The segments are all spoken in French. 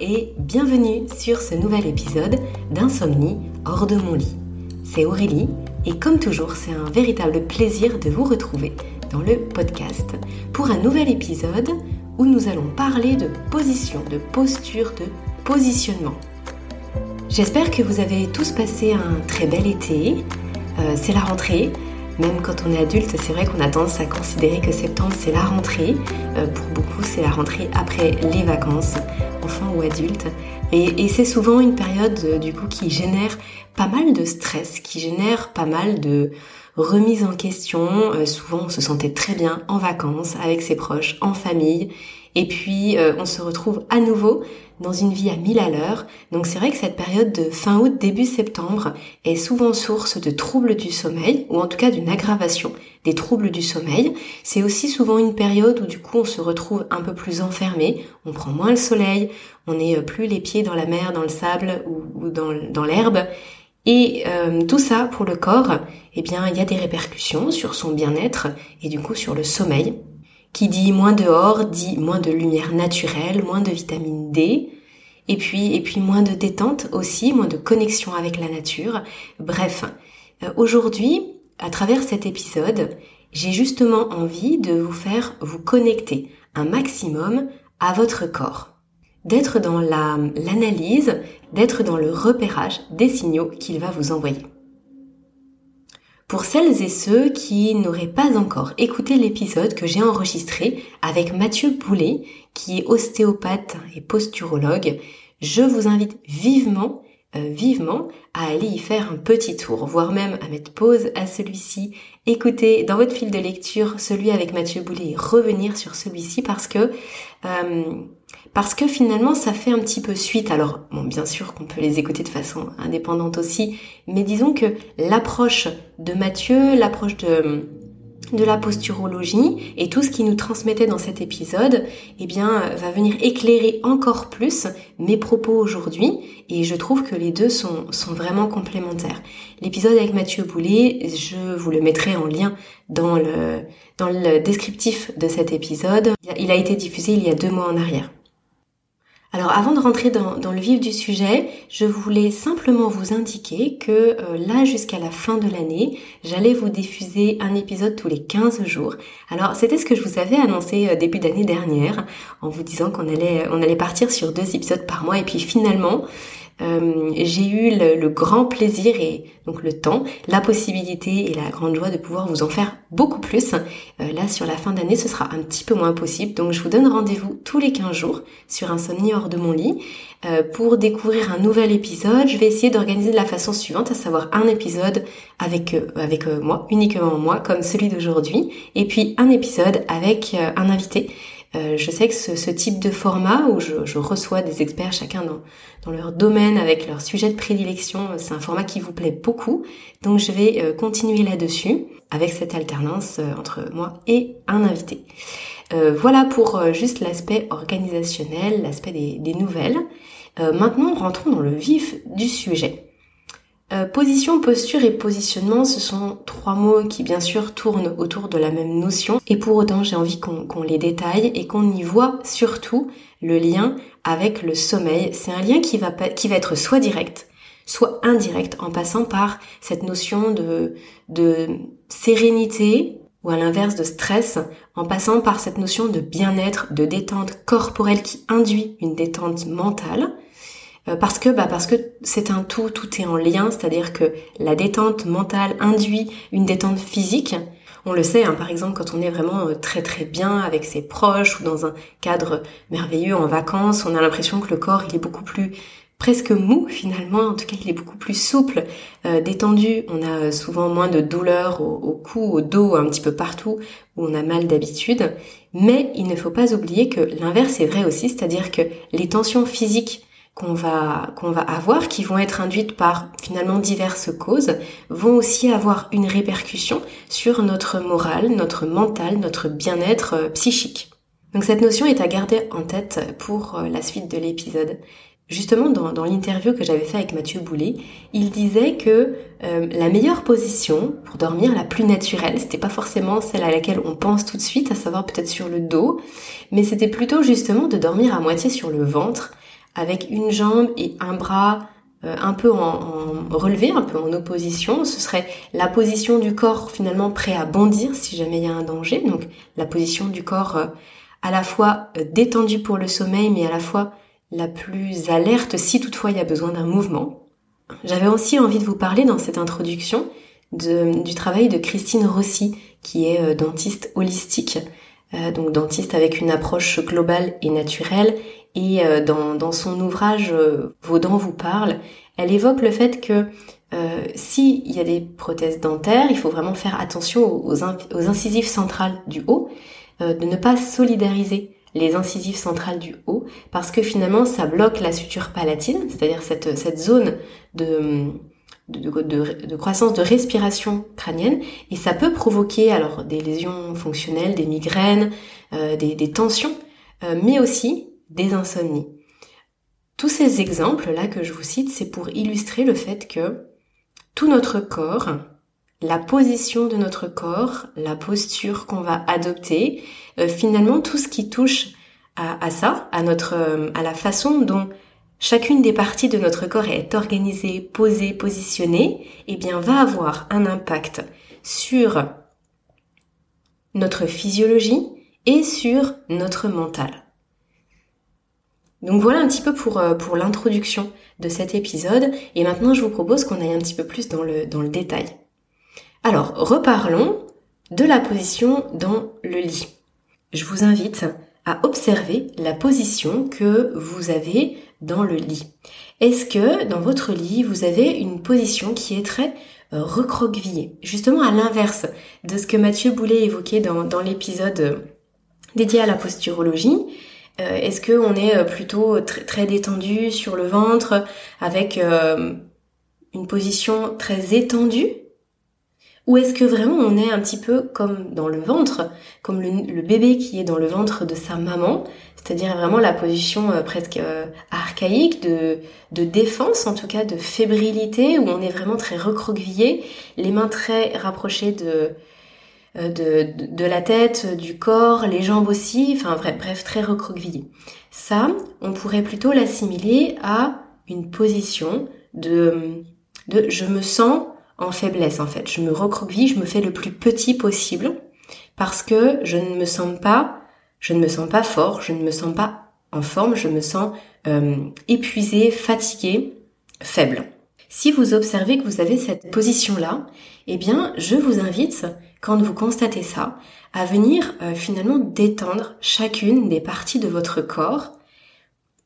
et bienvenue sur ce nouvel épisode d'Insomnie hors de mon lit. C'est Aurélie et comme toujours c'est un véritable plaisir de vous retrouver dans le podcast pour un nouvel épisode où nous allons parler de position, de posture, de positionnement. J'espère que vous avez tous passé un très bel été. Euh, c'est la rentrée. Même quand on est adulte, c'est vrai qu'on a tendance à considérer que septembre c'est la rentrée. Euh, pour beaucoup, c'est la rentrée après les vacances, enfants ou adultes. Et, et c'est souvent une période euh, du coup qui génère pas mal de stress, qui génère pas mal de remise en question. Euh, souvent, on se sentait très bien en vacances, avec ses proches, en famille. Et puis, on se retrouve à nouveau dans une vie à mille à l'heure. Donc c'est vrai que cette période de fin août, début septembre est souvent source de troubles du sommeil, ou en tout cas d'une aggravation des troubles du sommeil. C'est aussi souvent une période où du coup on se retrouve un peu plus enfermé, on prend moins le soleil, on n'est plus les pieds dans la mer, dans le sable ou, dans, l'herbe. Et euh, tout ça pour le corps, eh bien il y a des répercussions sur son bien-être et du coup sur le sommeil. Qui dit moins dehors dit moins de lumière naturelle, moins de vitamine D, et puis et puis moins de détente aussi, moins de connexion avec la nature. Bref, euh, aujourd'hui, à travers cet épisode, j'ai justement envie de vous faire vous connecter un maximum à votre corps, d'être dans l'analyse, d'être dans le repérage des signaux qu'il va vous envoyer. Pour celles et ceux qui n'auraient pas encore écouté l'épisode que j'ai enregistré avec Mathieu Boulet, qui est ostéopathe et posturologue, je vous invite vivement, euh, vivement à aller y faire un petit tour, voire même à mettre pause à celui-ci, écouter dans votre fil de lecture celui avec Mathieu Boulet et revenir sur celui-ci parce que euh, parce que finalement ça fait un petit peu suite. Alors bon, bien sûr qu'on peut les écouter de façon indépendante aussi, mais disons que l'approche de Mathieu, l'approche de de la posturologie et tout ce qui nous transmettait dans cet épisode, eh bien, va venir éclairer encore plus mes propos aujourd'hui et je trouve que les deux sont, sont vraiment complémentaires. L'épisode avec Mathieu Boulet, je vous le mettrai en lien dans le, dans le descriptif de cet épisode. Il a été diffusé il y a deux mois en arrière. Alors avant de rentrer dans, le vif du sujet, je voulais simplement vous indiquer que euh, là jusqu'à la fin de l'année, j'allais vous diffuser un épisode tous les 15 jours. Alors c'était ce que je vous avais annoncé euh, début d'année dernière en vous disant qu'on allait partir sur deux épisodes par mois et puis finalement euh, j'ai eu le, grand plaisir et donc le temps, la possibilité et la grande joie de pouvoir vous en faire beaucoup plus. Euh, là, sur la fin d'année, ce sera un petit peu moins possible. Donc, je vous donne rendez-vous tous les 15 jours sur Insomnie hors de mon lit euh, pour découvrir un nouvel épisode. Je vais essayer d'organiser de la façon suivante, à savoir un épisode avec avec moi, uniquement moi, comme celui d'aujourd'hui, et puis un épisode avec un invité. Euh, je sais que ce, type de format où je, reçois des experts chacun dans, leur domaine avec leur sujet de prédilection, c'est un format qui vous plaît beaucoup. Donc je vais euh, continuer là-dessus avec cette alternance euh, entre moi et un invité. voilà pour juste l'aspect organisationnel, l'aspect des, nouvelles. maintenant, rentrons dans le vif du sujet. Euh, position, posture et positionnement, ce sont trois mots qui bien sûr tournent autour de la même notion et pour autant j'ai envie qu'on les détaille et qu'on y voit surtout le lien avec le sommeil. C'est un lien qui va, qui va être soit direct, soit indirect en passant par cette notion de, de sérénité ou à l'inverse de stress, en passant par cette notion de bien-être, de détente corporelle qui induit une détente mentale parce que bah parce que c'est un tout, tout est en lien, c'est-à-dire que la détente mentale induit une détente physique. On le sait, hein, par exemple, quand on est vraiment euh, très très bien avec ses proches ou dans un cadre merveilleux en vacances, on a l'impression que le corps il est beaucoup plus presque mou finalement, en tout cas il est beaucoup plus souple, euh, détendu, on a souvent moins de douleur au, au, cou, au dos, un petit peu partout où on a mal d'habitude, mais il ne faut pas oublier que l'inverse est vrai aussi, c'est-à-dire que les tensions physiques qu'on va qu'on va avoir, qui vont être induites par finalement diverses causes, vont aussi avoir une répercussion sur notre morale, notre mental, notre bien-être euh, psychique. Donc cette notion est à garder en tête pour euh, la suite de l'épisode. Justement, dans, dans l'interview que j'avais fait avec Mathieu Boulet, il disait que euh, la meilleure position pour dormir, la plus naturelle, c'était pas forcément celle à laquelle on pense tout de suite, à savoir peut-être sur le dos, mais c'était plutôt justement de dormir à moitié sur le ventre, avec une jambe et un bras euh, un peu en, relevé, un peu en opposition. Ce serait la position du corps finalement prêt à bondir si jamais il y a un danger. Donc la position du corps euh, à la fois euh, détendue pour le sommeil, mais à la fois la plus alerte si toutefois il y a besoin d'un mouvement. J'avais aussi envie de vous parler dans cette introduction du travail de Christine Rossi, qui est dentiste holistique, donc dentiste avec une approche globale et naturelle, et euh, dans, son ouvrage euh, Vos dents vous parlent, elle évoque le fait que euh, s'il y a des prothèses dentaires, il faut vraiment faire attention aux, incisives centrales du haut, de ne pas solidariser les incisives centrales du haut, parce que finalement ça bloque la suture palatine, c'est-à-dire cette, cette zone de, de, croissance de respiration crânienne, et ça peut provoquer alors des lésions fonctionnelles, des migraines, des, des, tensions, mais aussi des insomnies. Tous ces exemples-là que je vous cite, c'est pour illustrer le fait que tout notre corps, la position de notre corps, la posture qu'on va adopter, euh, finalement tout ce qui touche à, ça, à notre, euh, à la façon dont chacune des parties de notre corps est organisée, posée, positionnée, eh bien va avoir un impact sur notre physiologie et sur notre mental. Donc voilà un petit peu pour, euh, pour l'introduction de cet épisode et maintenant je vous propose qu'on aille un petit peu plus dans le, détail. Alors reparlons de la position dans le lit. Je vous invite à observer la position que vous avez dans le lit. Est-ce que dans votre lit, vous avez une position qui est très euh, recroquevillée? Justement à l'inverse de ce que Mathieu Boulet évoquait dans, dans l'épisode dédié à la posturologie, euh, est-ce qu'on est euh, plutôt très, très, détendu sur le ventre avec euh, une position très étendue? Ou est-ce que vraiment on est un petit peu comme dans le ventre, comme le, bébé qui est dans le ventre de sa maman, c'est-à-dire vraiment la position presque archaïque de, de défense, en tout cas de fébrilité, où on est vraiment très recroquevillé, les mains très rapprochées de, euh, de, de, la tête, du corps, les jambes aussi, enfin bref, bref très recroquevillé. Ça, on pourrait plutôt l'assimiler à une position de, de je me sens en faiblesse en fait. Je me recroqueville, je me fais le plus petit possible parce que je ne me sens pas, je ne me sens pas fort, je ne me sens pas en forme, je me sens euh, épuisé, fatigué, faible. Si vous observez que vous avez cette position-là, eh bien, je vous invite quand vous constatez ça, à venir euh, finalement détendre chacune des parties de votre corps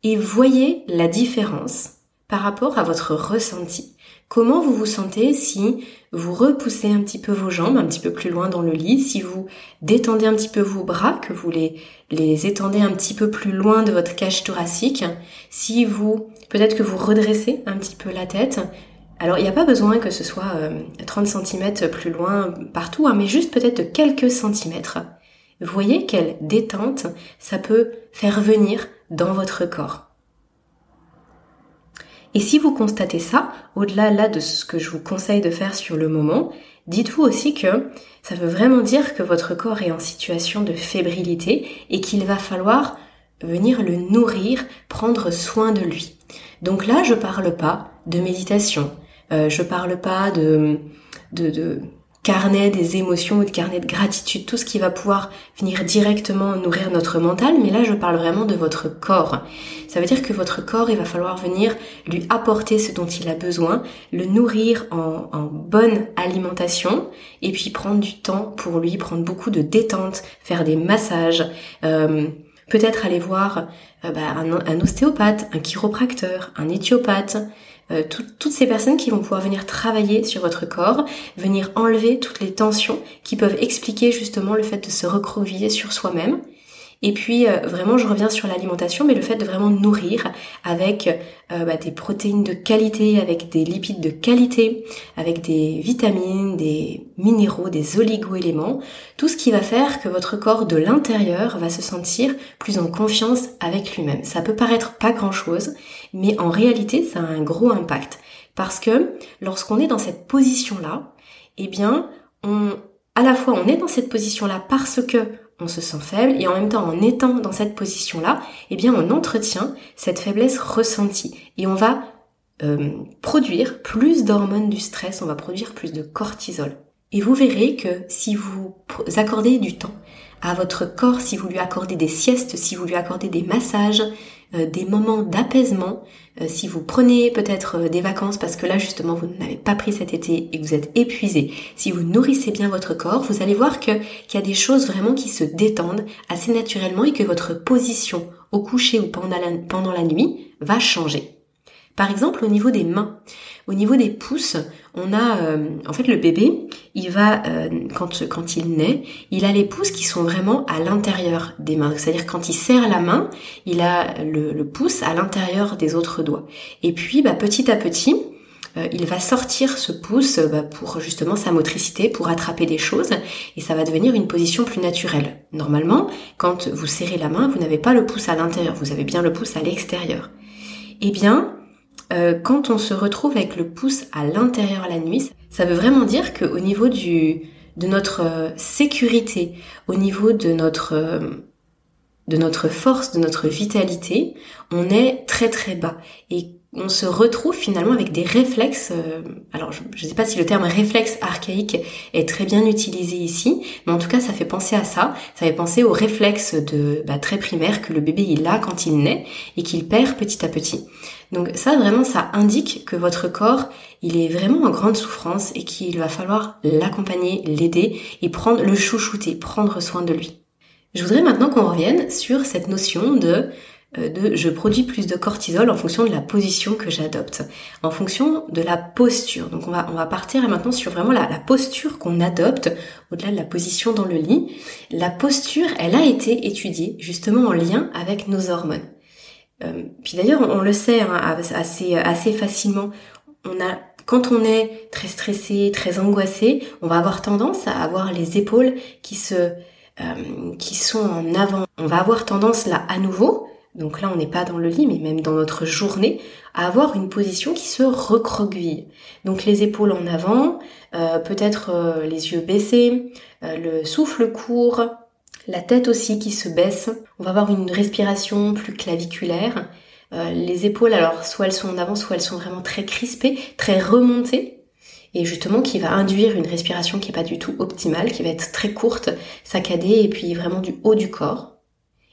et voyez la différence par rapport à votre ressenti. Comment vous vous sentez si vous repoussez un petit peu vos jambes un petit peu plus loin dans le lit, si vous détendez un petit peu vos bras, que vous les, les étendez un petit peu plus loin de votre cage thoracique, si vous, peut-être que vous redressez un petit peu la tête, alors il n'y a pas besoin que ce soit 30 euh, cm plus loin partout, hein, mais juste peut-être quelques centimètres. Vous voyez quelle détente ça peut faire venir dans votre corps. Et si vous constatez ça, au-delà là de ce que je vous conseille de faire sur le moment, dites-vous aussi que ça veut vraiment dire que votre corps est en situation de fébrilité et qu'il va falloir venir le nourrir, prendre soin de lui. Donc là, je parle pas de méditation, euh, je parle pas de, de, carnet des émotions ou de carnet de gratitude, tout ce qui va pouvoir venir directement nourrir notre mental, mais là je parle vraiment de votre corps. Ça veut dire que votre corps, il va falloir venir lui apporter ce dont il a besoin, le nourrir en, en bonne alimentation, et puis prendre du temps pour lui, prendre beaucoup de détente, faire des massages, euh, peut-être aller voir euh, bah, un, ostéopathe, un chiropracteur, un éthiopathe, euh, toutes ces personnes qui vont pouvoir venir travailler sur votre corps, venir enlever toutes les tensions qui peuvent expliquer justement le fait de se recroqueviller sur soi-même et puis euh, vraiment, je reviens sur l'alimentation, mais le fait de vraiment nourrir avec euh, bah, des protéines de qualité, avec des lipides de qualité, avec des vitamines, des minéraux, des oligo-éléments, tout ce qui va faire que votre corps de l'intérieur va se sentir plus en confiance avec lui-même. Ça peut paraître pas grand-chose, mais en réalité, ça a un gros impact. Parce que lorsqu'on est dans cette position-là, eh bien, à la fois on est dans cette position-là parce que on se sent faible et en même temps en étant dans cette position-là, eh bien on entretient cette faiblesse ressentie et on va euh, produire plus d'hormones du stress, on va produire plus de cortisol. Et vous verrez que si vous accordez du temps à votre corps, si vous lui accordez des siestes, si vous lui accordez des massages, des moments d'apaisement, euh, si vous prenez peut-être euh, des vacances parce que là justement vous n'avez pas pris cet été et vous êtes épuisé, si vous nourrissez bien votre corps, vous allez voir que qu'il y a des choses vraiment qui se détendent assez naturellement et que votre position au coucher ou pendant la nuit va changer. Par exemple, au niveau des mains, au niveau des pouces, on a, euh, en fait, le bébé, il va, euh, quand, quand il naît, il a les pouces qui sont vraiment à l'intérieur des mains. C'est-à-dire quand il serre la main, il a le, pouce à l'intérieur des autres doigts. Et puis, bah, petit à petit, euh, il va sortir ce pouce bah, pour justement sa motricité, pour attraper des choses, et ça va devenir une position plus naturelle. Normalement, quand vous serrez la main, vous n'avez pas le pouce à l'intérieur, vous avez bien le pouce à l'extérieur. Eh bien, euh, quand on se retrouve avec le pouce à l'intérieur la nuit, ça veut vraiment dire qu'au niveau de notre euh, sécurité, au niveau de notre, euh, de notre force, de notre vitalité, on est très très bas. Et on se retrouve finalement avec des réflexes. alors, je ne sais pas si le terme réflexe archaïque est très bien utilisé ici, mais en tout cas, ça fait penser à ça. Ça fait penser au réflexe de bah, très primaire que le bébé il a quand il naît et qu'il perd petit à petit. Donc ça vraiment ça indique que votre corps il est vraiment en grande souffrance et qu'il va falloir l'accompagner, l'aider et prendre le chouchouter, prendre soin de lui. Je voudrais maintenant qu'on revienne sur cette notion de euh, je produis plus de cortisol en fonction de la position que j'adopte, en fonction de la posture. Donc on va, on va partir maintenant sur vraiment la, la posture qu'on adopte au-delà de la position dans le lit. La posture, elle a été étudiée justement en lien avec nos hormones. Euh, puis d'ailleurs, on, le sait hein, assez, assez facilement. On a, quand on est très stressé, très angoissé, on va avoir tendance à avoir les épaules qui se, euh, qui sont en avant. On va avoir tendance là à nouveau, donc là on n'est pas dans le lit, mais même dans notre journée, à avoir une position qui se recroqueville. Donc les épaules en avant, euh, peut-être les yeux baissés, le souffle court, la tête aussi qui se baisse. On va avoir une respiration plus claviculaire. Euh, les épaules, alors soit elles sont en avant, soit elles sont vraiment très crispées, très remontées. Et justement qui va induire une respiration qui n'est pas du tout optimale, qui va être très courte, saccadée et puis vraiment du haut du corps.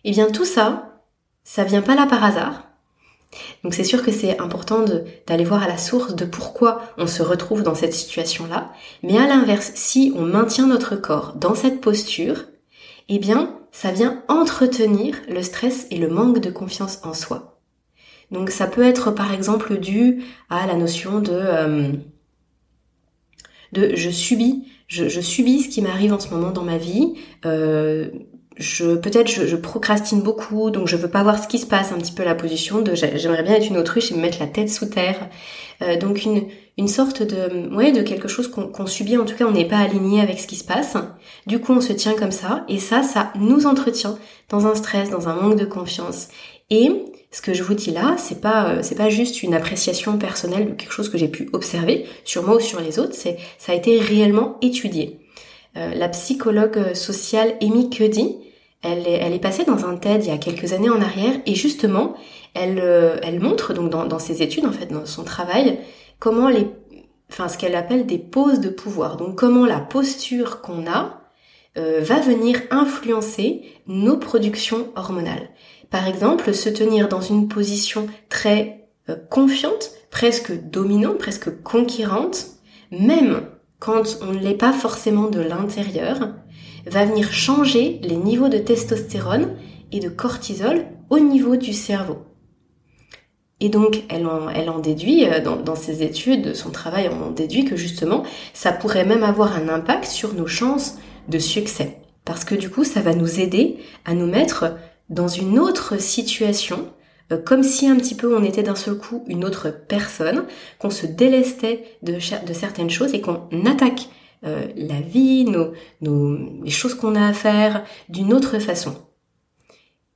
Et eh bien tout ça, ça vient pas là par hasard. Donc c'est sûr que c'est important d'aller voir à la source de pourquoi on se retrouve dans cette situation-là. Mais à l'inverse, si on maintient notre corps dans cette posture, eh bien, ça vient entretenir le stress et le manque de confiance en soi. Donc ça peut être par exemple dû à la notion de euh, je subis, je, subis ce qui m'arrive en ce moment dans ma vie. Euh, je peut-être je, procrastine beaucoup, donc je veux pas voir ce qui se passe. Un petit peu la position de j'aimerais bien être une autruche et me mettre la tête sous terre. Euh, donc une une sorte de ouais de quelque chose qu'on subit. En tout cas, on n'est pas aligné avec ce qui se passe. Du coup, on se tient comme ça et ça, ça nous entretient dans un stress, dans un manque de confiance. Et ce que je vous dis là, c'est pas euh, c'est pas juste une appréciation personnelle de quelque chose que j'ai pu observer sur moi ou sur les autres. C'est ça a été réellement étudié. Euh, la psychologue sociale Amy Cuddy, elle est, passée dans un TED il y a quelques années en arrière et justement, elle, euh, montre donc dans, dans ses études en fait, dans son travail, comment les, enfin ce qu'elle appelle des poses de pouvoir. Donc comment la posture qu'on a euh, va venir influencer nos productions hormonales. Par exemple, se tenir dans une position très euh, confiante, presque dominante, presque conquérante, même quand on ne l'est pas forcément de l'intérieur, va venir changer les niveaux de testostérone et de cortisol au niveau du cerveau. Et donc, elle en, déduit, euh, dans, ses études, son travail en déduit que justement, ça pourrait même avoir un impact sur nos chances de succès. Parce que du coup, ça va nous aider à nous mettre dans une autre situation, euh, comme si un petit peu on était d'un seul coup une autre personne, qu'on se délestait de certaines choses et qu'on attaque euh, la vie, nos, les choses qu'on a à faire d'une autre façon.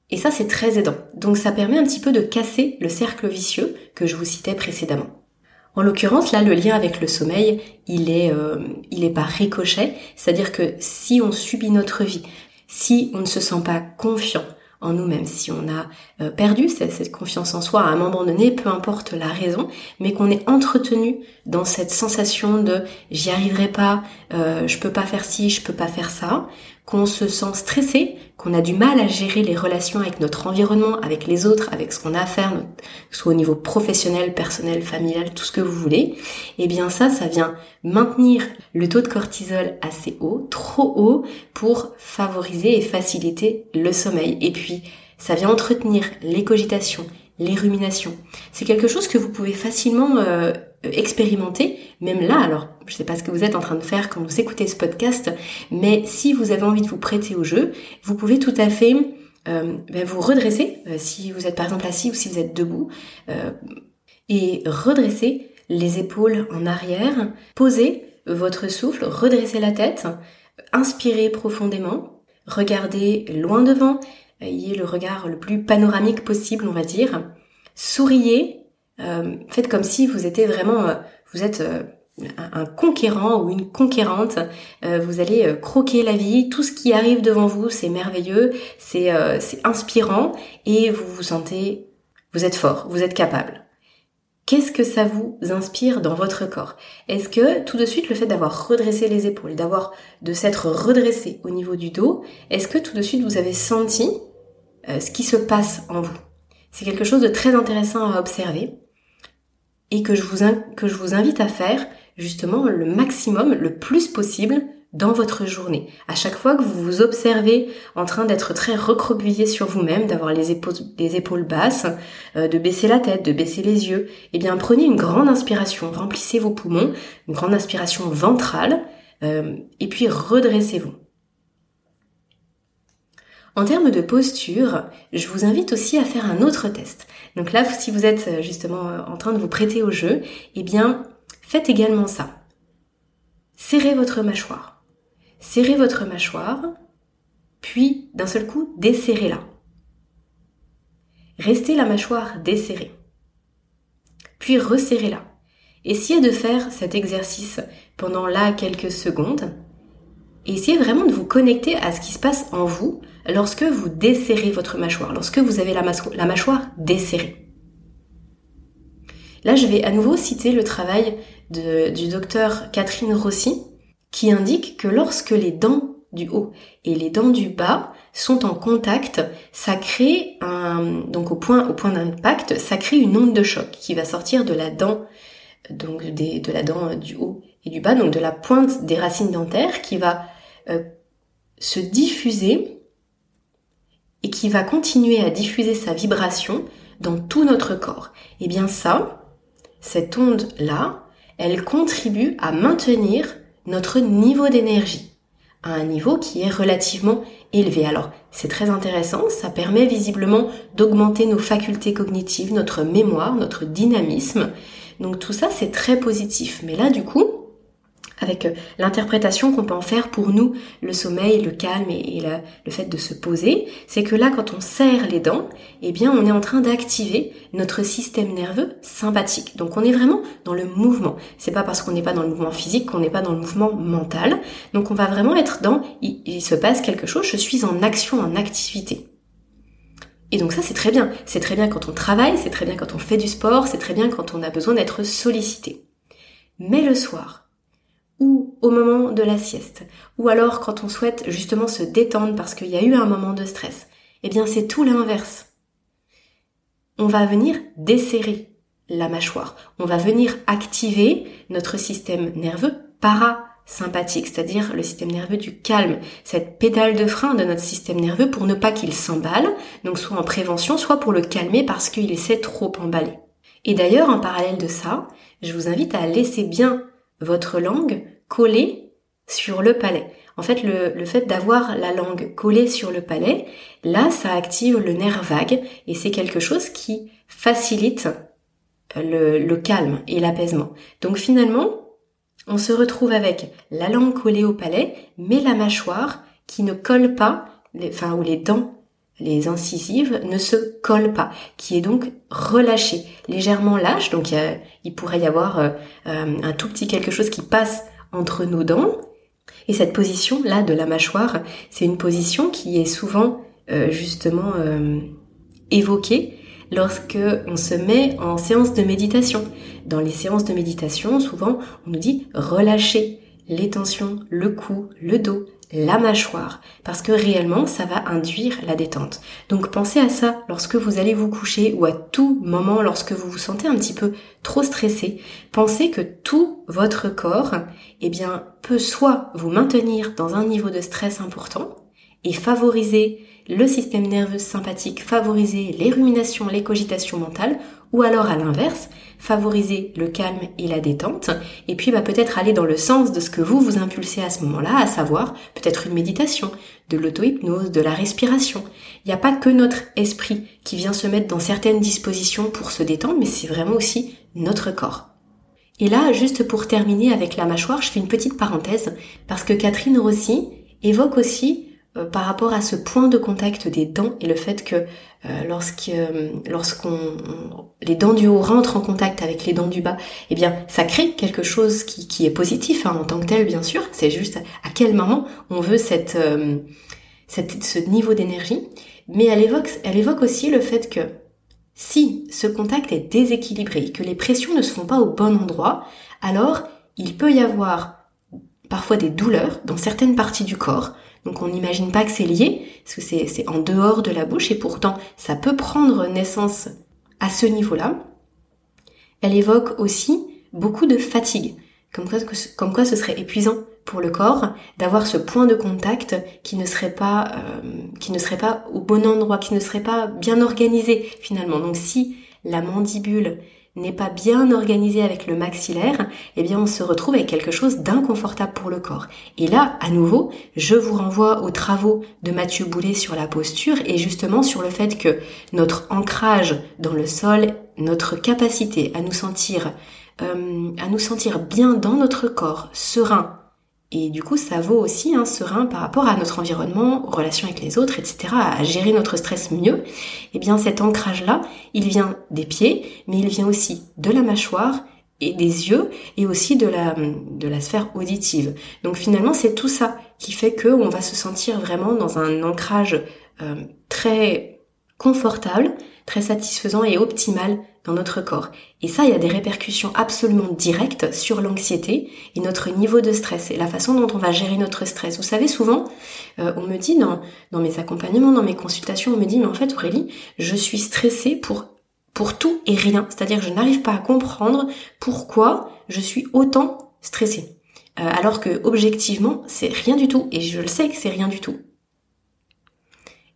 Et ça, c'est très aidant. Donc ça permet un petit peu de casser le cercle vicieux que je vous citais précédemment. En l'occurrence, là, le lien avec le sommeil, il est, euh, il est par ricochet, c'est-à-dire que si on subit notre vie, si on ne se sent pas confiant en nous-mêmes, si on a euh, perdu cette, confiance en soi à un moment donné, peu importe la raison, mais qu'on est entretenu dans cette sensation de j'y arriverai pas, euh, je peux pas faire ci, je peux pas faire ça, qu'on se sent stressé, qu'on a du mal à gérer les relations avec notre environnement, avec les autres, avec ce qu'on a à faire, soit au niveau professionnel, personnel, familial, tout ce que vous voulez, eh bien ça, ça vient maintenir le taux de cortisol assez haut, trop haut, pour favoriser et faciliter le sommeil. Et puis, ça vient entretenir les cogitations, les ruminations. C'est quelque chose que vous pouvez facilement euh, expérimenter, même là, alors je sais pas ce que vous êtes en train de faire quand vous écoutez ce podcast, mais si vous avez envie de vous prêter au jeu, vous pouvez tout à fait euh, ben, vous redresser, euh, si vous êtes par exemple assis ou si vous êtes debout, euh, et redresser les épaules en arrière, poser votre souffle, redresser la tête, inspirez profondément, regardez loin devant, ayez le regard le plus panoramique possible, on va dire, souriez, faites comme si vous étiez vraiment, vous êtes un conquérant ou une conquérante, euh, vous allez euh, croquer la vie, tout ce qui arrive devant vous, c'est merveilleux, c'est euh, inspirant et vous vous sentez, vous êtes fort, vous êtes capable. Qu'est-ce que ça vous inspire dans votre corps? Est-ce que tout de suite le fait d'avoir redressé les épaules, d'avoir de s'être redressé au niveau du dos, est-ce que tout de suite vous avez senti ce qui se passe en vous? C'est quelque chose de très intéressant à observer et que je vous, que je vous invite à faire justement le maximum, le plus possible dans votre journée. À chaque fois que vous vous observez en train d'être très recroquevillé sur vous-même, d'avoir les épaules, les épaules basses, euh, de baisser la tête, de baisser les yeux, eh bien prenez une grande inspiration, remplissez vos poumons, une grande inspiration ventrale, euh, et puis redressez-vous. En termes de posture, je vous invite aussi à faire un autre test. Donc là, si vous êtes euh, justement en train de vous prêter au jeu, eh bien, Faites également ça. Serrez votre mâchoire. Serrez votre mâchoire, puis d'un seul coup, desserrez-la. Restez la mâchoire desserrée. Puis resserrez-la. Essayez de faire cet exercice pendant là quelques secondes. Essayez vraiment de vous connecter à ce qui se passe en vous lorsque vous desserrez votre mâchoire, lorsque vous avez la, mâchoire desserrée. Là, je vais à nouveau citer le travail du docteur Catherine Rossi, qui indique que lorsque les dents du haut et les dents du bas sont en contact, ça crée un, donc au point, d'impact, ça crée une onde de choc qui va sortir de la dent, donc de la dent du haut et du bas, donc de la pointe des racines dentaires qui va euh, se diffuser qui va continuer à diffuser sa vibration dans tout notre corps. Et eh bien ça, cette onde-là, elle contribue à maintenir notre niveau d'énergie à un niveau qui est relativement élevé. Alors, c'est très intéressant, ça permet visiblement d'augmenter nos facultés cognitives, notre mémoire, notre dynamisme. Donc tout ça, c'est très positif. Mais là, du coup, avec euh, l'interprétation qu'on peut en faire pour nous, le sommeil, le calme et, le fait de se poser, c'est que là, quand on serre les dents, eh bien, on est en train d'activer notre système nerveux sympathique. Donc, on est vraiment dans le mouvement. C'est pas parce qu'on n'est pas dans le mouvement physique qu'on n'est pas dans le mouvement mental. Donc, on va vraiment être dans, il, il se passe quelque chose, je suis en action, en activité. Et donc ça, c'est très bien. C'est très bien quand on travaille, c'est très bien quand on fait du sport, c'est très bien quand on a besoin d'être sollicité. Mais le soir, ou au moment de la sieste, ou alors quand on souhaite justement se détendre parce qu'il y a eu un moment de stress, eh bien c'est tout l'inverse. On va venir desserrer la mâchoire, on va venir activer notre système nerveux parasympathique, c'est-à-dire le système nerveux du calme, cette pédale de frein de notre système nerveux pour ne pas qu'il s'emballe, donc soit en prévention, soit pour le calmer parce qu'il essaie trop emballer. Et d'ailleurs, en parallèle de ça, je vous invite à laisser bien votre langue collée sur le palais. En fait, le, fait d'avoir la langue collée sur le palais, là, ça active le nerf vague et c'est quelque chose qui facilite le, le calme et l'apaisement. Donc finalement, on se retrouve avec la langue collée au palais, mais la mâchoire qui ne colle pas, enfin, ou les dents les incisives ne se collent pas, qui est donc relâchée, légèrement lâche. Donc il, pourrait y avoir euh, euh, un tout petit quelque chose qui passe entre nos dents, Et cette position-là de la mâchoire, c'est une position qui est souvent euh, justement euh, évoquée lorsque on se met en séance de méditation. Dans les séances de méditation, souvent, on nous dit relâchez les tensions, le cou, le dos, la mâchoire, parce que réellement, ça va induire la détente. Donc pensez à ça lorsque vous allez vous coucher ou à tout moment lorsque vous vous sentez un petit peu trop stressé. Pensez que tout votre corps, eh bien, peut soit vous maintenir dans un niveau de stress important et favoriser le système nerveux sympathique, favoriser les ruminations, les cogitations mentales, ou alors à l'inverse, favoriser le calme et la détente, et puis bah, peut-être aller dans le sens de ce que vous vous impulsez à ce moment-là, à savoir peut-être une méditation, de l'auto-hypnose, de la respiration. Il n'y a pas que notre esprit qui vient se mettre dans certaines dispositions pour se détendre, mais c'est vraiment aussi notre corps. Et là, juste pour terminer avec la mâchoire, je fais une petite parenthèse, parce que Catherine Rossi évoque aussi euh, par rapport à ce point de contact des dents et le fait que euh, lorsque euh, lorsqu'on les dents du haut rentrent en contact avec les dents du bas, eh bien ça crée quelque chose qui, qui est positif hein, en tant que tel bien sûr. C'est juste à quel moment on veut cette, cette ce niveau d'énergie. Mais elle évoque elle évoque aussi le fait que si ce contact est déséquilibré, que les pressions ne se font pas au bon endroit, alors il peut y avoir parfois des douleurs dans certaines parties du corps, donc on n'imagine pas que c'est lié, parce que c'est en dehors de la bouche, et pourtant ça peut prendre naissance à ce niveau-là. Elle évoque aussi beaucoup de fatigue, comme quoi, ce serait épuisant pour le corps d'avoir ce point de contact qui ne serait pas euh, qui ne serait pas au bon endroit, qui ne serait pas bien organisé finalement. Donc si la mandibule n'est pas bien organisé avec le maxillaire, eh bien on se retrouve avec quelque chose d'inconfortable pour le corps. Et là, à nouveau, je vous renvoie aux travaux de Mathieu Boulet sur la posture et justement sur le fait que notre ancrage dans le sol, notre capacité à nous sentir euh, à nous sentir bien dans notre corps, serein, et du coup, ça vaut aussi un hein, serein par rapport à notre environnement, aux relations avec les autres, etc., à gérer notre stress mieux. Et eh bien, cet ancrage-là, il vient des pieds, mais il vient aussi de la mâchoire et des yeux, et aussi de la, de la sphère auditive. Donc finalement, c'est tout ça qui fait que on va se sentir vraiment dans un ancrage euh, très confortable, très satisfaisant et optimal dans notre corps. Et ça, il y a des répercussions absolument directes sur l'anxiété et notre niveau de stress et la façon dont on va gérer notre stress. Vous savez, souvent, euh, on me dit dans, dans mes accompagnements, dans mes consultations, on me dit, mais en fait, Aurélie, je suis stressée pour, pour tout et rien. C'est-à-dire je n'arrive pas à comprendre pourquoi je suis autant stressée. Euh, alors que, objectivement, c'est rien du tout. Et je le sais que c'est rien du tout.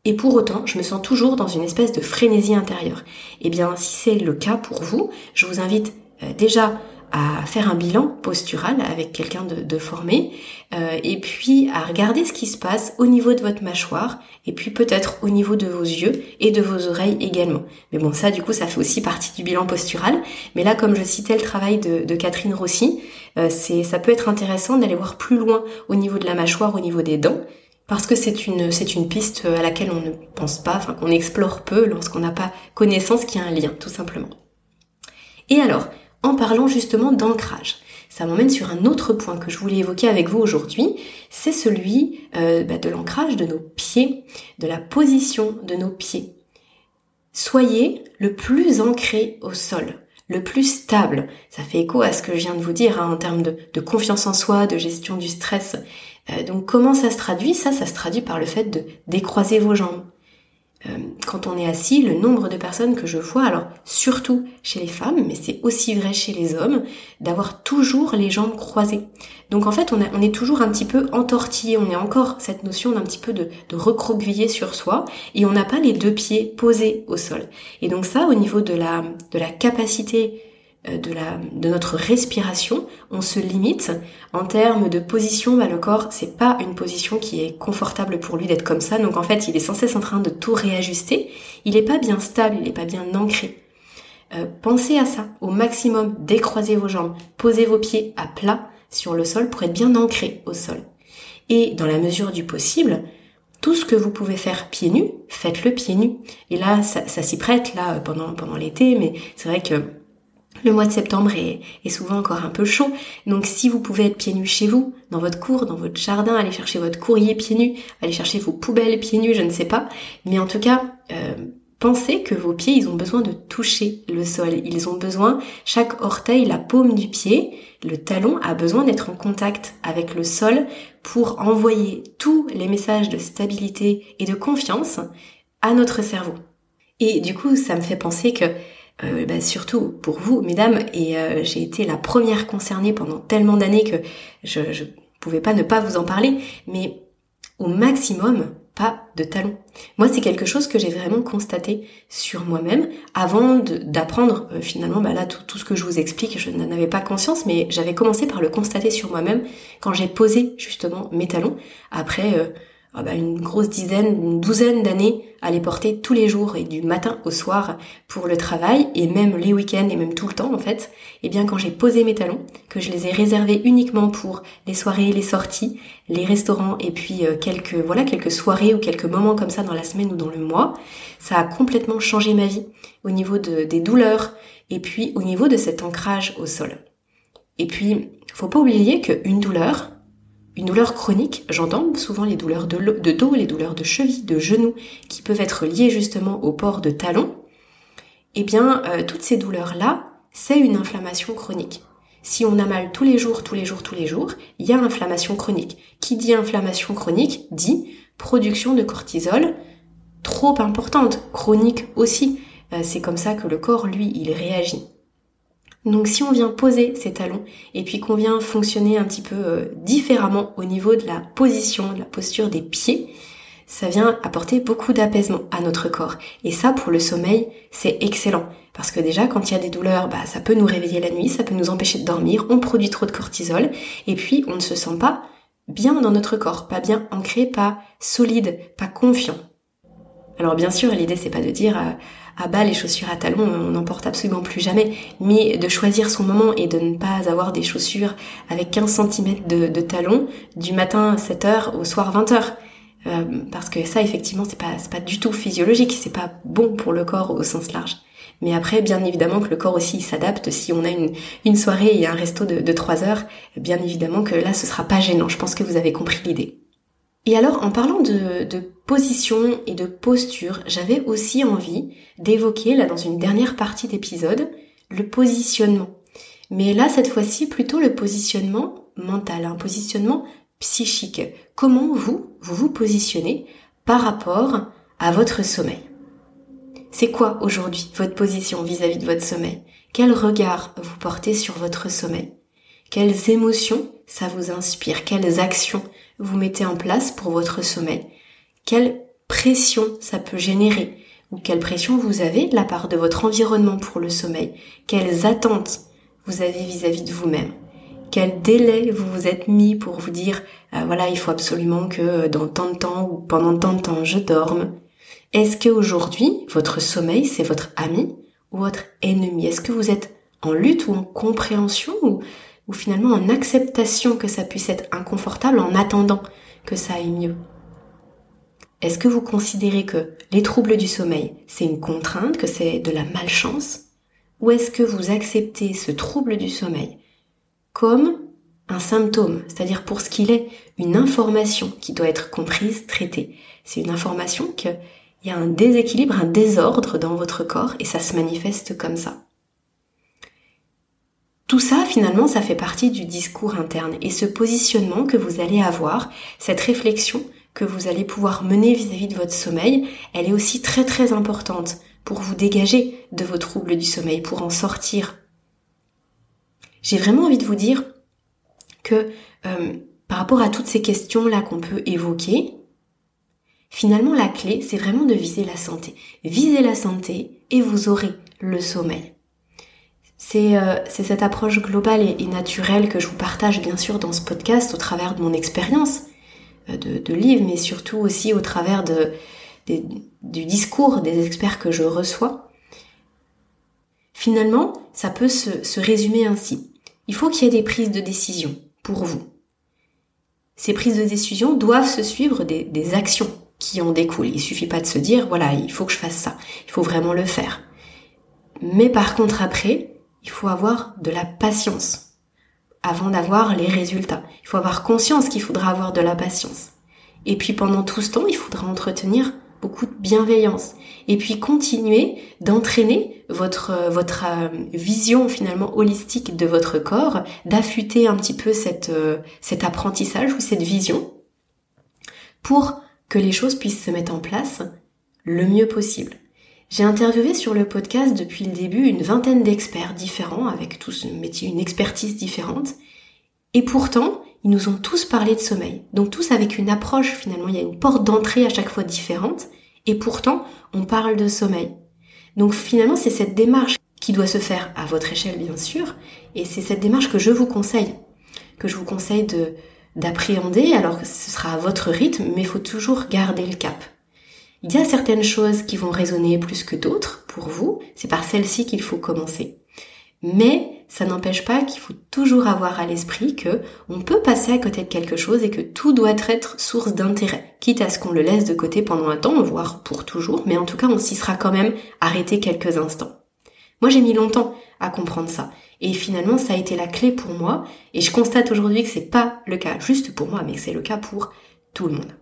Et pour autant, je me sens toujours dans une espèce de frénésie intérieure. Eh bien, si c'est le cas pour vous, je vous invite euh, déjà à faire un bilan postural avec quelqu'un de, formé, euh, et puis à regarder ce qui se passe au niveau de votre mâchoire, et puis peut-être au niveau de vos yeux et de vos oreilles également. Mais bon, ça du coup, ça fait aussi partie du bilan postural. Mais là, comme je citais le travail de, Catherine Rossi, euh, ça peut être intéressant d'aller voir plus loin au niveau de la mâchoire, au niveau des dents, parce que c'est une, c'est une piste à laquelle on ne pense pas, enfin qu'on explore peu lorsqu'on n'a pas connaissance qu'il y a un lien, tout simplement. Et alors, en parlant justement d'ancrage, ça m'emmène sur un autre point que je voulais évoquer avec vous aujourd'hui, c'est celui euh, bah, de l'ancrage de nos pieds, de la position de nos pieds. Soyez le plus ancré au sol, le plus stable. Ça fait écho à ce que je viens de vous dire hein, en termes de confiance en soi, de gestion du stress. Euh, donc comment ça se traduit? Ça, ça se traduit par le fait de décroiser vos jambes. Euh, quand on est assis, le nombre de personnes que je vois, alors surtout chez les femmes, mais c'est aussi vrai chez les hommes, d'avoir toujours les jambes croisées. Donc en fait, on, est toujours un petit peu entortillé, on est encore cette notion d'un petit peu de, de recroqueviller sur soi, et on n'a pas les deux pieds posés au sol. Et donc ça, au niveau de la, capacité de, la, de notre respiration, on se limite. En termes de position, bah, le corps, c'est pas une position qui est confortable pour lui d'être comme ça. Donc en fait, il est sans cesse en train de tout réajuster. Il n'est pas bien stable, il n'est pas bien ancré. Euh, pensez à ça au maximum, décroisez vos jambes, posez vos pieds à plat sur le sol pour être bien ancré au sol. Et dans la mesure du possible, tout ce que vous pouvez faire pieds nus, faites-le pieds nus. Et là, ça, ça s'y prête là pendant pendant l'été, mais c'est vrai que Le mois de septembre est, souvent encore un peu chaud, donc si vous pouvez être pieds nus chez vous, dans votre cour, dans votre jardin, aller chercher votre courrier pieds nus, aller chercher vos poubelles pieds nus, je ne sais pas, mais en tout cas, euh, pensez que vos pieds, ils ont besoin de toucher le sol, ils ont besoin, chaque orteil, la paume du pied, le talon a besoin d'être en contact avec le sol pour envoyer tous les messages de stabilité et de confiance à notre cerveau. Et du coup, ça me fait penser que euh, bah, surtout pour vous, mesdames, et euh, j'ai été la première concernée pendant tellement d'années que je, je pouvais pas ne pas vous en parler, mais au maximum, pas de talons. Moi, c'est quelque chose que j'ai vraiment constaté sur moi-même avant d'apprendre euh, finalement bah là tout, tout, ce que je vous explique. Je n'en avais pas conscience, mais j'avais commencé par le constater sur moi-même quand j'ai posé justement mes talons après ah bah, une grosse dizaine, une douzaine d'années à les porter tous les jours et du matin au soir pour le travail et même les week-ends et même tout le temps en fait, et eh bien quand j'ai posé mes talons, que je les ai réservés uniquement pour les soirées, les sorties, les restaurants et puis euh, quelques voilà quelques soirées ou quelques moments comme ça dans la semaine ou dans le mois, ça a complètement changé ma vie au niveau de, des douleurs et puis au niveau de cet ancrage au sol. Et puis, faut pas oublier qu'une douleur, une douleur chronique, j'entends souvent les douleurs de, dos, les douleurs de cheville, de genoux, qui peuvent être liées justement au port de talons. Eh bien, euh, toutes ces douleurs-là, c'est une inflammation chronique. Si on a mal tous les jours, tous les jours, tous les jours, il y a inflammation chronique. Qui dit inflammation chronique dit production de cortisol trop importante, chronique aussi. Euh, c'est comme ça que le corps, lui, il réagit. Donc si on vient poser ses talons et puis qu'on vient fonctionner un petit peu euh, différemment au niveau de la position, de la posture des pieds, ça vient apporter beaucoup d'apaisement à notre corps. Et ça, pour le sommeil, c'est excellent. Parce que déjà, quand il y a des douleurs, bah, ça peut nous réveiller la nuit, ça peut nous empêcher de dormir, on produit trop de cortisol, et puis on ne se sent pas bien dans notre corps, pas bien ancré, pas solide, pas confiant. Alors bien sûr, l'idée c'est pas de dire euh, ah bah les chaussures à talons on n'en porte absolument plus jamais, mais de choisir son moment et de ne pas avoir des chaussures avec 15 cm de, talons du matin à 7h au soir 20h. Euh, parce que ça effectivement c'est pas pas du tout physiologique, c'est pas bon pour le corps au sens large. Mais après, bien évidemment que le corps aussi s'adapte. Si on a une, une soirée et un resto de, de 3 heures, bien évidemment que là, ce sera pas gênant. Je pense que vous avez compris l'idée. Et alors, en parlant de, position et de posture, j'avais aussi envie d'évoquer, là dans une dernière partie d'épisode, le positionnement. Mais là, cette fois-ci, plutôt le positionnement mental, un positionnement psychique. Comment vous, vous vous positionnez par rapport à votre sommeil? C'est quoi aujourd'hui votre position vis-à-vis -vis de votre sommeil? Quel regard vous portez sur votre sommeil? Quelles émotions ça vous inspire? Quelles actions vous mettez en place pour votre sommeil. Quelle pression ça peut générer Ou quelle pression vous avez de la part de votre environnement pour le sommeil? Quelles attentes vous avez vis-à-vis de vous-même? Quel délai vous vous êtes mis pour vous dire euh, voilà il faut absolument que dans tant de temps ou pendant tant de temps je dorme? Est-ce qu'aujourd'hui votre sommeil c'est votre ami ou votre ennemi? Est-ce que vous êtes en lutte ou en compréhension ou ou finalement en acceptation que ça puisse être inconfortable en attendant que ça aille mieux Est-ce que vous considérez que les troubles du sommeil, c'est une contrainte, que c'est de la malchance? Ou est-ce que vous acceptez ce trouble du sommeil comme un symptôme, c'est-à-dire pour ce qu'il est, une information qui doit être comprise, traitée? C'est une information qu'il y a un déséquilibre, un désordre dans votre corps et ça se manifeste comme ça. Tout ça, finalement, ça fait partie du discours interne et ce positionnement que vous allez avoir, cette réflexion que vous allez pouvoir mener vis-à-vis de votre sommeil, elle est aussi très très importante pour vous dégager de vos troubles du sommeil, pour en sortir. J'ai vraiment envie de vous dire que euh, par rapport à toutes ces questions-là qu'on peut évoquer, finalement la clé, c'est vraiment de viser la santé. Visez la santé et vous aurez le sommeil. Euh, c'est cette approche globale et, naturelle que je vous partage bien sûr dans ce podcast au travers de mon expérience euh, de, livres, mais surtout aussi au travers de, du discours des experts que je reçois. Finalement, ça peut se, résumer ainsi. Il faut qu'il y ait des prises de décision pour vous. Ces prises de décision doivent se suivre des, des actions qui en découlent. Il suffit pas de se dire, voilà, il faut que je fasse ça. Il faut vraiment le faire. Mais par contre, après, il faut avoir de la patience avant d'avoir les résultats. Il faut avoir conscience qu'il faudra avoir de la patience. Et puis pendant tout ce temps, il faudra entretenir beaucoup de bienveillance. Et puis continuer d'entraîner votre, euh, euh, vision finalement holistique de votre corps, d'affûter un petit peu euh, cet apprentissage ou cette vision pour que les choses puissent se mettre en place le mieux possible. J'ai interviewé sur le podcast depuis le début une vingtaine d'experts différents avec tous une expertise différente. Et pourtant, ils nous ont tous parlé de sommeil. Donc tous avec une approche finalement, il y a une porte d'entrée à chaque fois différente. Et pourtant, on parle de sommeil. Donc finalement, c'est cette démarche qui doit se faire à votre échelle, bien sûr. Et c'est cette démarche que je vous conseille. Que je vous conseille de, d'appréhender. Alors ce sera à votre rythme, mais il faut toujours garder le cap. Il y a certaines choses qui vont résonner plus que d'autres pour vous. C'est par celles-ci qu'il faut commencer. Mais ça n'empêche pas qu'il faut toujours avoir à l'esprit que on peut passer à côté de quelque chose et que tout doit être source d'intérêt, quitte à ce qu'on le laisse de côté pendant un temps, voire pour toujours, mais en tout cas on s'y sera quand même arrêté quelques instants. Moi j'ai mis longtemps à comprendre ça. Et finalement, ça a été la clé pour moi. Et je constate aujourd'hui que c'est pas le cas juste pour moi, mais que c'est le cas pour tout le monde.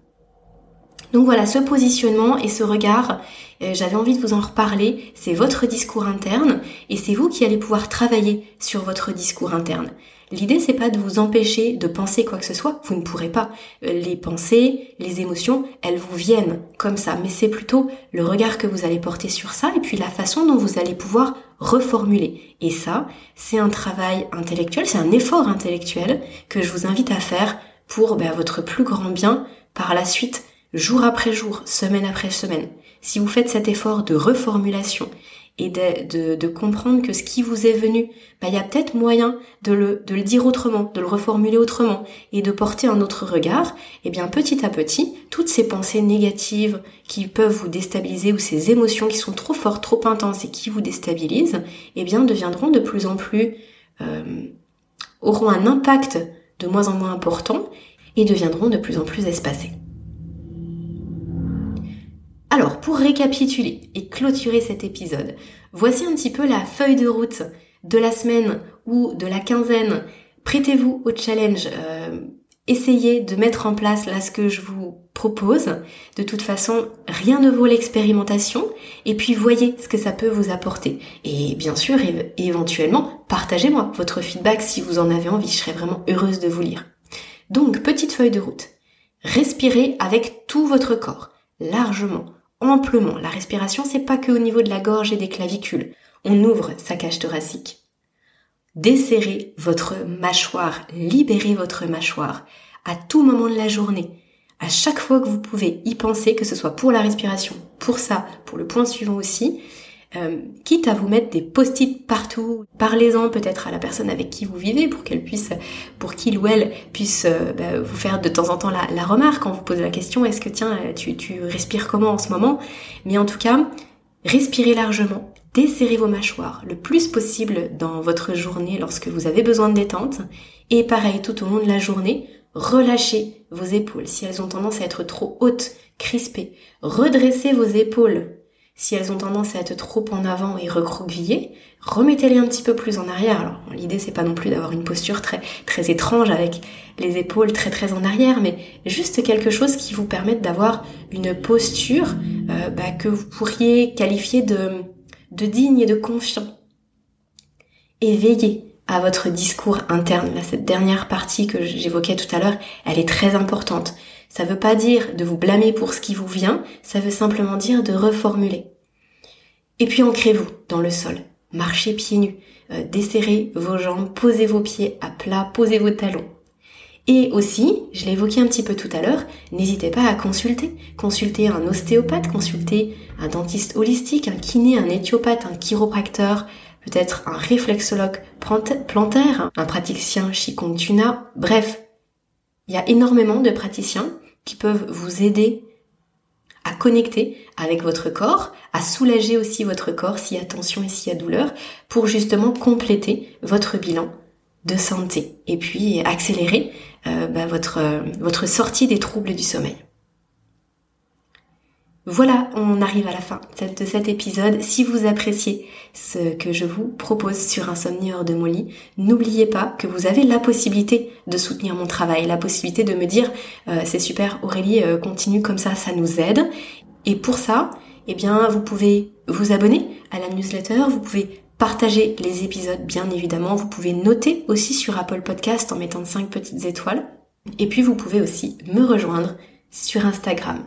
Donc voilà, ce positionnement et ce regard, euh, j'avais envie de vous en reparler. C'est votre discours interne et c'est vous qui allez pouvoir travailler sur votre discours interne. L'idée c'est pas de vous empêcher de penser quoi que ce soit, vous ne pourrez pas. Euh, les pensées, les émotions, elles vous viennent comme ça, mais c'est plutôt le regard que vous allez porter sur ça et puis la façon dont vous allez pouvoir reformuler. Et ça, c'est un travail intellectuel, c'est un effort intellectuel que je vous invite à faire pour ben, votre plus grand bien par la suite jour après jour, semaine après semaine, si vous faites cet effort de reformulation et de, comprendre que ce qui vous est venu, bah, il y a peut-être moyen de le, dire autrement, de le reformuler autrement et de porter un autre regard, et eh bien petit à petit, toutes ces pensées négatives qui peuvent vous déstabiliser ou ces émotions qui sont trop fortes, trop intenses et qui vous déstabilisent, eh bien deviendront de plus en plus, euh, auront un impact de moins en moins important et deviendront de plus en plus espacées. Alors, pour récapituler et clôturer cet épisode, voici un petit peu la feuille de route de la semaine ou de la quinzaine. Prêtez-vous au challenge. Euh, essayez de mettre en place là ce que je vous propose. De toute façon, rien ne vaut l'expérimentation. Et puis voyez ce que ça peut vous apporter. Et bien sûr, éventuellement, partagez-moi votre feedback si vous en avez envie. Je serais vraiment heureuse de vous lire. Donc, petite feuille de route. Respirez avec tout votre corps, largement, La respiration, c'est pas que au niveau de la gorge et des clavicules. On ouvre sa cage thoracique. Desserrez votre mâchoire, libérez votre mâchoire à tout moment de la journée. À chaque fois que vous pouvez y penser, que ce soit pour la respiration, pour ça, pour le point suivant aussi, euh, quitte à vous mettre des post-it partout, parlez-en peut-être à la personne avec qui vous vivez pour qu'elle puisse, pour qu'il ou elle puisse euh, bah, vous faire de temps en temps la, remarque quand vous posez la question est-ce que tiens tu, tu respires comment en ce moment? Mais en tout cas, respirez largement, desserrez vos mâchoires le plus possible dans votre journée lorsque vous avez besoin de détente. Et pareil tout au long de la journée, relâchez vos épaules. Si elles ont tendance à être trop hautes, crispées, redressez vos épaules si elles ont tendance à être trop en avant et recroquevillées, remettez-les un petit peu plus en arrière. Alors l'idée c'est pas non plus d'avoir une posture très très étrange avec les épaules très très en arrière, mais juste quelque chose qui vous permette d'avoir une posture euh, bah, que vous pourriez qualifier de, de digne et de confiant. Et veillez à votre discours interne. Là, cette dernière partie que j'évoquais tout à l'heure, elle est très importante. Ça veut pas dire de vous blâmer pour ce qui vous vient, ça veut simplement dire de reformuler. Et puis ancrez-vous dans le sol. Marchez pieds nus, euh, desserrez vos jambes, posez vos pieds à plat, posez vos talons. Et aussi, je l'ai évoqué un petit peu tout à l'heure, n'hésitez pas à consulter. Consulter un ostéopathe, consulter un dentiste holistique, un kiné, un éthiopathe, un chiropracteur, peut-être un réflexologue plantaire, un praticien Tuna, bref. Il y a énormément de praticiens qui peuvent vous aider à connecter avec votre corps, à soulager aussi votre corps s'il y a tension et s'il y a douleur, pour justement compléter votre bilan de santé et puis accélérer euh, bah, votre, votre sortie des troubles du sommeil. Voilà, on arrive à la fin de cet épisode. Si vous appréciez ce que je vous propose sur Insomnie hors de mon lit, n'oubliez pas que vous avez la possibilité de soutenir mon travail, la possibilité de me dire euh, c'est super Aurélie, euh, continue comme ça, ça nous aide. Et pour ça, eh bien, vous pouvez vous abonner à la newsletter, vous pouvez partager les épisodes bien évidemment, vous pouvez noter aussi sur Apple Podcast en mettant 5 petites étoiles. Et puis vous pouvez aussi me rejoindre sur Instagram.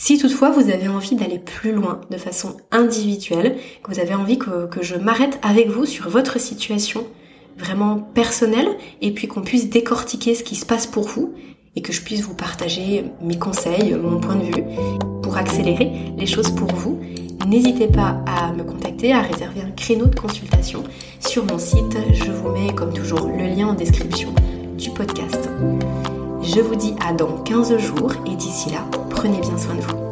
Si toutefois vous avez envie d'aller plus loin de façon individuelle, que vous avez envie que, je m'arrête avec vous sur votre situation vraiment personnelle et puis qu'on puisse décortiquer ce qui se passe pour vous et que je puisse vous partager mes conseils, mon point de vue pour accélérer les choses pour vous, n'hésitez pas à me contacter, à réserver un créneau de consultation sur mon site. Je vous mets comme toujours le lien en description du podcast. Je vous dis à dans 15 jours et d'ici là, prenez bien soin de vous.